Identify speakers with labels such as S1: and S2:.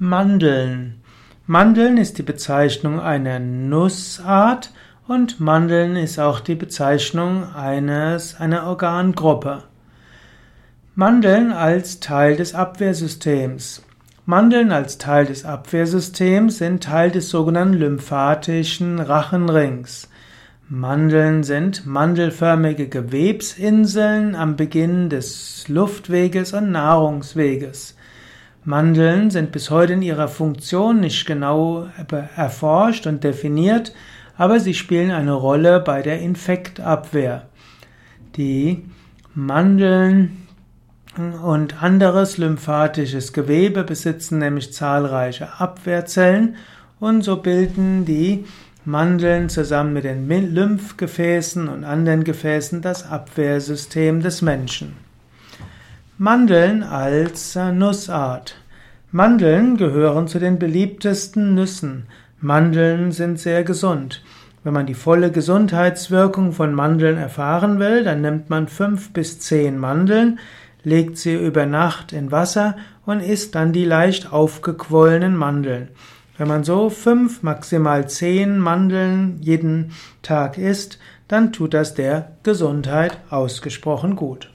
S1: Mandeln. Mandeln ist die Bezeichnung einer Nussart und Mandeln ist auch die Bezeichnung eines, einer Organgruppe. Mandeln als Teil des Abwehrsystems. Mandeln als Teil des Abwehrsystems sind Teil des sogenannten lymphatischen Rachenrings. Mandeln sind mandelförmige Gewebsinseln am Beginn des Luftweges und Nahrungsweges. Mandeln sind bis heute in ihrer Funktion nicht genau erforscht und definiert, aber sie spielen eine Rolle bei der Infektabwehr. Die Mandeln und anderes lymphatisches Gewebe besitzen nämlich zahlreiche Abwehrzellen und so bilden die Mandeln zusammen mit den Lymphgefäßen und anderen Gefäßen das Abwehrsystem des Menschen. Mandeln als Nussart. Mandeln gehören zu den beliebtesten Nüssen. Mandeln sind sehr gesund. Wenn man die volle Gesundheitswirkung von Mandeln erfahren will, dann nimmt man fünf bis zehn Mandeln, legt sie über Nacht in Wasser und isst dann die leicht aufgequollenen Mandeln. Wenn man so fünf, maximal zehn Mandeln jeden Tag isst, dann tut das der Gesundheit ausgesprochen gut.